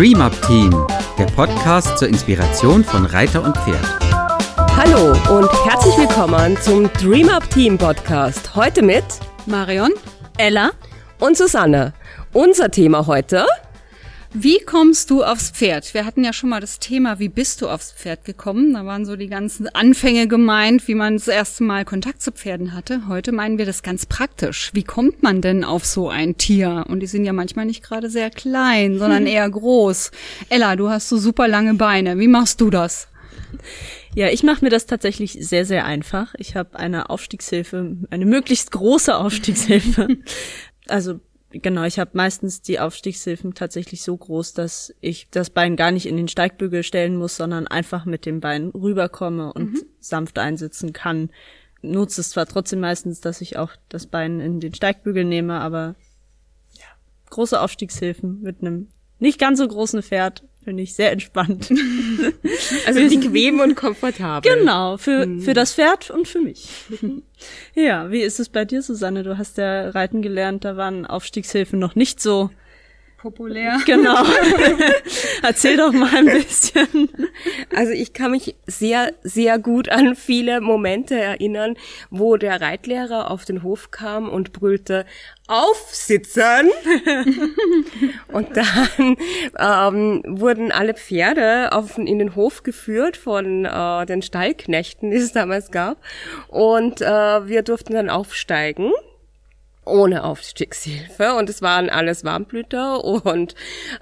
Dream Up Team, der Podcast zur Inspiration von Reiter und Pferd. Hallo und herzlich willkommen zum Dream Up Team Podcast. Heute mit Marion, Ella und Susanne. Unser Thema heute wie kommst du aufs Pferd? Wir hatten ja schon mal das Thema, wie bist du aufs Pferd gekommen? Da waren so die ganzen Anfänge gemeint, wie man das erste Mal Kontakt zu Pferden hatte. Heute meinen wir das ganz praktisch. Wie kommt man denn auf so ein Tier? Und die sind ja manchmal nicht gerade sehr klein, sondern eher groß. Ella, du hast so super lange Beine. Wie machst du das? Ja, ich mache mir das tatsächlich sehr, sehr einfach. Ich habe eine Aufstiegshilfe, eine möglichst große Aufstiegshilfe. also Genau, ich habe meistens die Aufstiegshilfen tatsächlich so groß, dass ich das Bein gar nicht in den Steigbügel stellen muss, sondern einfach mit dem Bein rüberkomme und mhm. sanft einsitzen kann. Nutze es zwar trotzdem meistens, dass ich auch das Bein in den Steigbügel nehme, aber ja, große Aufstiegshilfen mit einem nicht ganz so großen Pferd Finde ich sehr entspannt. also bequem und komfortabel. Genau, für, mhm. für das Pferd und für mich. ja, wie ist es bei dir, Susanne? Du hast ja Reiten gelernt, da waren Aufstiegshilfen noch nicht so populär. Genau. Erzähl doch mal ein bisschen. Also ich kann mich sehr, sehr gut an viele Momente erinnern, wo der Reitlehrer auf den Hof kam und brüllte, aufsitzen. und dann ähm, wurden alle Pferde auf, in den Hof geführt von äh, den Stallknechten, die es damals gab. Und äh, wir durften dann aufsteigen ohne Aufstiegshilfe und es waren alles Warmblüter und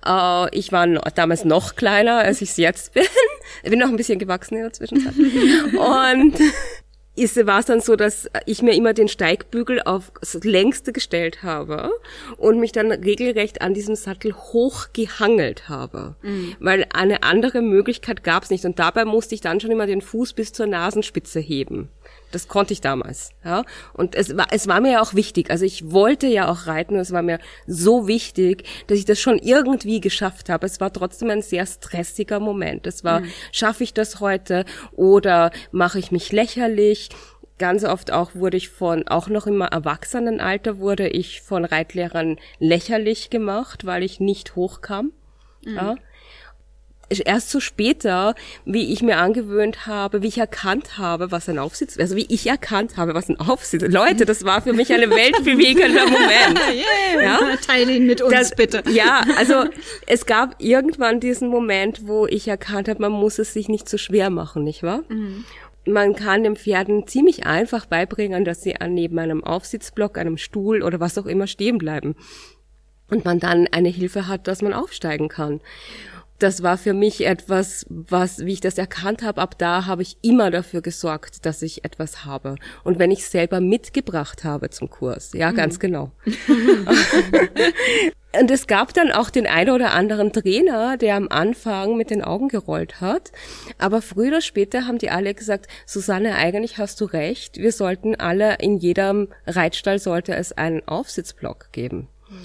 äh, ich war no, damals noch kleiner, als ich es jetzt bin. Ich bin noch ein bisschen gewachsen in der Zwischenzeit. und ist, war es dann so, dass ich mir immer den Steigbügel aufs längste gestellt habe und mich dann regelrecht an diesem Sattel hochgehangelt habe. Mhm. Weil eine andere Möglichkeit gab es nicht. Und dabei musste ich dann schon immer den Fuß bis zur Nasenspitze heben. Das konnte ich damals, ja. Und es war, es war mir ja auch wichtig. Also ich wollte ja auch reiten und es war mir so wichtig, dass ich das schon irgendwie geschafft habe. Es war trotzdem ein sehr stressiger Moment. Es war, mhm. schaffe ich das heute oder mache ich mich lächerlich? Ganz oft auch wurde ich von, auch noch im Erwachsenenalter wurde ich von Reitlehrern lächerlich gemacht, weil ich nicht hochkam. Mhm. Ja erst so später, wie ich mir angewöhnt habe, wie ich erkannt habe, was ein Aufsitz, also wie ich erkannt habe, was ein Aufsitz. Leute, das war für mich ein weltbewegender Moment. yeah, ja? Teile ihn mit uns das, bitte. Ja, also es gab irgendwann diesen Moment, wo ich erkannt habe, man muss es sich nicht so schwer machen, nicht wahr? Mhm. Man kann den Pferden ziemlich einfach beibringen, dass sie an neben einem Aufsitzblock, einem Stuhl oder was auch immer stehen bleiben. Und man dann eine Hilfe hat, dass man aufsteigen kann das war für mich etwas, was, wie ich das erkannt habe, ab da habe ich immer dafür gesorgt, dass ich etwas habe. Und wenn ich selber mitgebracht habe zum Kurs, ja, mhm. ganz genau. Und es gab dann auch den einen oder anderen Trainer, der am Anfang mit den Augen gerollt hat. Aber früher oder später haben die alle gesagt, Susanne, eigentlich hast du recht. Wir sollten alle, in jedem Reitstall sollte es einen Aufsitzblock geben. Mhm.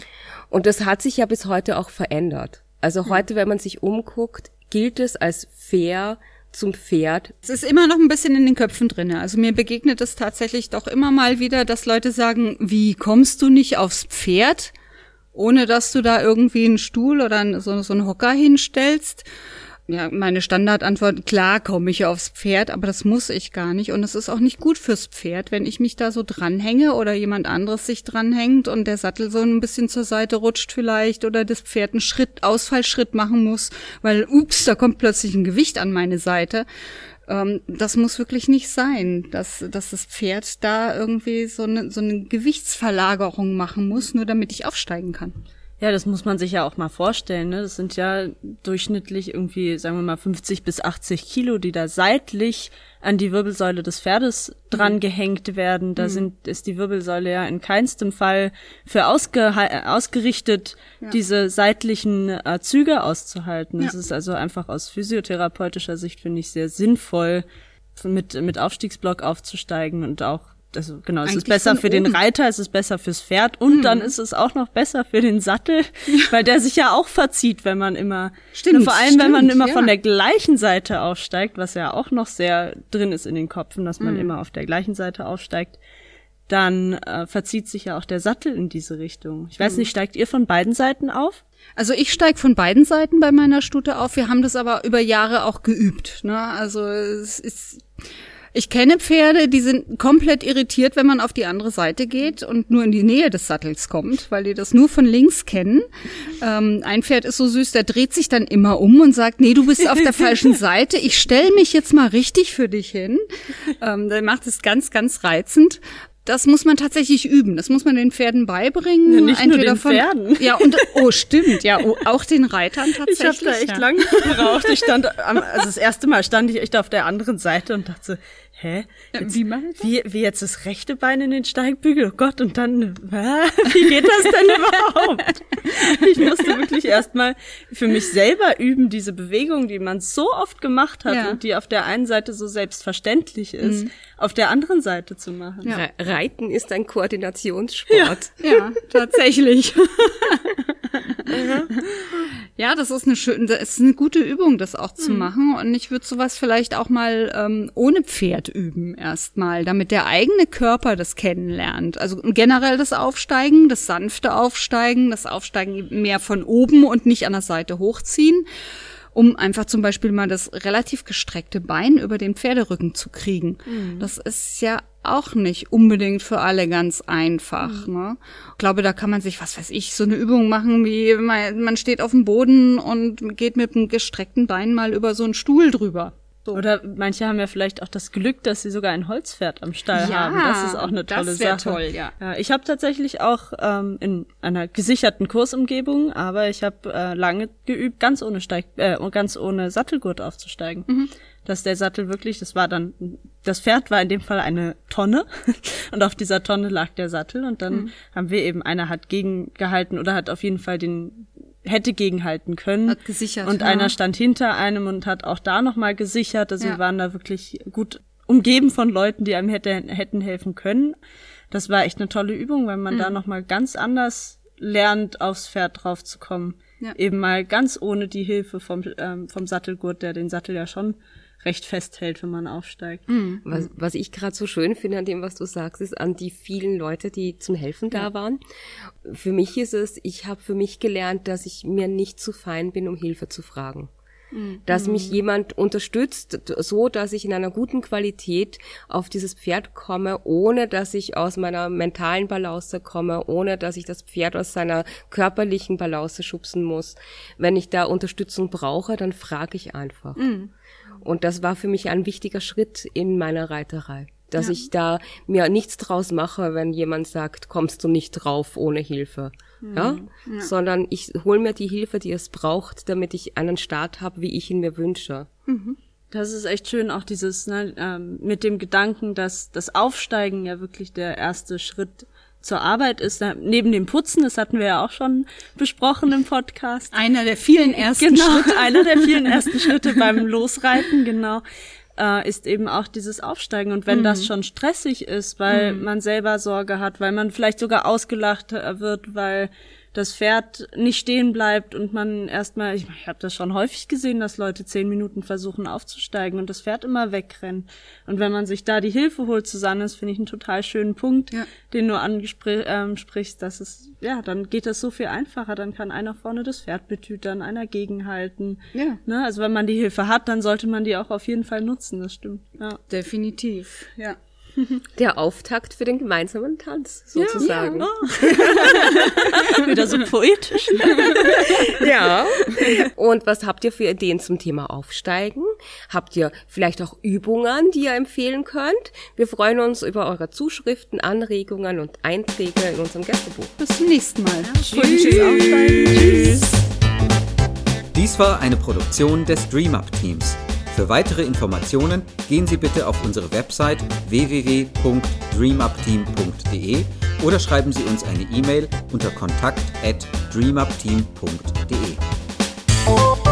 Und das hat sich ja bis heute auch verändert. Also heute, wenn man sich umguckt, gilt es als fair zum Pferd. Es ist immer noch ein bisschen in den Köpfen drinne. Also mir begegnet es tatsächlich doch immer mal wieder, dass Leute sagen, wie kommst du nicht aufs Pferd, ohne dass du da irgendwie einen Stuhl oder so, so einen Hocker hinstellst? Ja, meine Standardantwort, klar komme ich aufs Pferd, aber das muss ich gar nicht. Und es ist auch nicht gut fürs Pferd, wenn ich mich da so dranhänge oder jemand anderes sich dranhängt und der Sattel so ein bisschen zur Seite rutscht vielleicht oder das Pferd einen Schritt, Ausfallschritt machen muss, weil, ups, da kommt plötzlich ein Gewicht an meine Seite. Ähm, das muss wirklich nicht sein, dass, dass das Pferd da irgendwie so eine, so eine Gewichtsverlagerung machen muss, nur damit ich aufsteigen kann. Ja, das muss man sich ja auch mal vorstellen. Ne? Das sind ja durchschnittlich irgendwie, sagen wir mal, 50 bis 80 Kilo, die da seitlich an die Wirbelsäule des Pferdes dran mhm. gehängt werden. Da mhm. sind, ist die Wirbelsäule ja in keinstem Fall für ausge, ausgerichtet, ja. diese seitlichen äh, Züge auszuhalten. Ja. Das ist also einfach aus physiotherapeutischer Sicht, finde ich, sehr sinnvoll, mit, mit Aufstiegsblock aufzusteigen und auch also genau, es ist besser für den Reiter, es ist besser fürs Pferd und mhm. dann ist es auch noch besser für den Sattel, ja. weil der sich ja auch verzieht, wenn man immer, stimmt, vor allem stimmt, wenn man immer ja. von der gleichen Seite aufsteigt, was ja auch noch sehr drin ist in den Kopfen, dass man mhm. immer auf der gleichen Seite aufsteigt, dann äh, verzieht sich ja auch der Sattel in diese Richtung. Ich weiß nicht, steigt ihr von beiden Seiten auf? Also ich steige von beiden Seiten bei meiner Stute auf. Wir haben das aber über Jahre auch geübt. Ne? Also es ist ich kenne Pferde, die sind komplett irritiert, wenn man auf die andere Seite geht und nur in die Nähe des Sattels kommt, weil die das nur von links kennen. Ähm, ein Pferd ist so süß, der dreht sich dann immer um und sagt, nee, du bist auf der falschen Seite, ich stell mich jetzt mal richtig für dich hin. Ähm, der macht es ganz, ganz reizend das muss man tatsächlich üben. Das muss man den Pferden beibringen. Ja, nicht Entweder nur den von, Pferden. Ja, und oh, stimmt, ja, oh, auch den Reitern tatsächlich. Ich habe da echt ja. lange gebraucht. Ich stand, also das erste Mal stand ich echt auf der anderen Seite und dachte, hä? Jetzt, wie, wie, wie jetzt das rechte Bein in den Steigbügel? Oh Gott, und dann, wie geht das denn überhaupt? Ich musste wirklich erstmal für mich selber üben, diese Bewegung, die man so oft gemacht hat Ja. und die auf der einen Seite so selbstverständlich ist, auf der anderen Seite zu machen. Ja. Re- Reiten ist ein Koordinationssport. Ja, tatsächlich. ja, das ist eine schöne, das ist eine gute Übung, das auch zu machen. Und ich würde sowas vielleicht auch mal ähm, ohne Pferd üben erstmal, damit der eigene Körper das kennenlernt. Also generell das Aufsteigen, das sanfte Aufsteigen, das Aufsteigen mehr von oben und nicht an der Seite hochziehen um einfach zum Beispiel mal das relativ gestreckte Bein über den Pferderücken zu kriegen. Das ist ja auch nicht unbedingt für alle ganz einfach. Ne? Ich glaube, da kann man sich, was weiß ich, so eine Übung machen, wie man, man steht auf dem Boden und geht mit einem gestreckten Bein mal über so einen Stuhl drüber. So. Oder manche haben ja vielleicht auch das Glück, dass sie sogar ein Holzpferd am Stall Ja, haben. Das ist auch eine das tolle wär Sache. toll, ja. ich habe tatsächlich auch ähm, in einer gesicherten Kursumgebung, aber ich habe äh, lange geübt, ganz ohne Steig, äh, ganz ohne Sattelgurt aufzusteigen. Mhm. Dass der Sattel wirklich, das war dann, das Pferd war in dem Fall eine Tonne und auf dieser Tonne lag der Sattel und dann Mhm. haben wir eben, einer hat gegengehalten oder hat auf jeden Fall den hätte gegenhalten können. Hat gesichert, Und ja. einer stand hinter einem und hat auch da nochmal gesichert. Also Ja. wir waren da wirklich gut umgeben von Leuten, die einem hätte, hätten helfen können. Das war echt eine tolle Übung, weil man da Mhm. nochmal ganz anders lernt, aufs Pferd drauf zu kommen. Ja. Eben mal ganz ohne die Hilfe vom, ähm, vom Sattelgurt, der den Sattel ja schon recht festhält, wenn man aufsteigt. Mhm. Was, was ich gerade so schön finde an dem, was du sagst, ist an die vielen Leute, die zum Helfen da waren. Für mich ist es, ich habe für mich gelernt, dass ich mir nicht zu fein bin, um Hilfe zu fragen. Dass mich jemand unterstützt, so dass ich in einer guten Qualität auf dieses Pferd komme, ohne dass ich aus meiner mentalen Balance komme, ohne dass ich das Pferd aus seiner körperlichen Balance schubsen muss. Wenn ich da Unterstützung brauche, dann frage ich einfach. Und das war für mich ein wichtiger Schritt in meiner Reiterei. Dass ich da mir nichts draus mache, wenn jemand sagt, kommst du nicht drauf ohne Hilfe. Ja? Sondern ich hole mir die Hilfe, die es braucht, damit ich einen Start habe, wie ich ihn mir wünsche. Das ist echt schön, auch dieses, ne, ähm, mit dem Gedanken, dass das Aufsteigen ja wirklich der erste Schritt zur Arbeit ist. Neben dem Putzen, das hatten wir ja auch schon besprochen im Podcast. Einer der vielen ersten genau, Schritte. einer der vielen ersten Schritte beim Losreiten, genau, äh, ist eben auch dieses Aufsteigen. Und wenn Mhm. das schon stressig ist, weil man selber Sorge hat, weil man vielleicht sogar ausgelacht äh, wird, weil das Pferd nicht stehen bleibt und man erstmal, ich, ich habe das schon häufig gesehen, dass Leute zehn Minuten versuchen aufzusteigen und das Pferd immer wegrennt. Und wenn man sich da die Hilfe holt zusammen, das finde ich einen total schönen Punkt, Ja. den du ansprichst, ähm, dass es, ja, dann geht das so viel einfacher, dann kann einer vorne das Pferd betütern, einer gegenhalten. Ja. Ne? Also wenn man die Hilfe hat, dann sollte man die auch auf jeden Fall nutzen, das stimmt. Ja. Definitiv, ja. Der Auftakt für den gemeinsamen Tanz, sozusagen. Ja. Wieder so poetisch. Ja. Und was habt ihr für Ideen zum Thema Aufsteigen? Habt ihr vielleicht auch Übungen, die ihr empfehlen könnt? Wir freuen uns über eure Zuschriften, Anregungen und Einträge in unserem Gästebuch. Bis zum nächsten Mal. Fröhliches Aufsteigen. Tschüss. Dies war eine Produktion des DreamUp Teams. Für weitere Informationen gehen Sie bitte auf unsere Website www.dreamupteam.de oder schreiben Sie uns eine E-Mail unter kontakt@dreamupteam.de.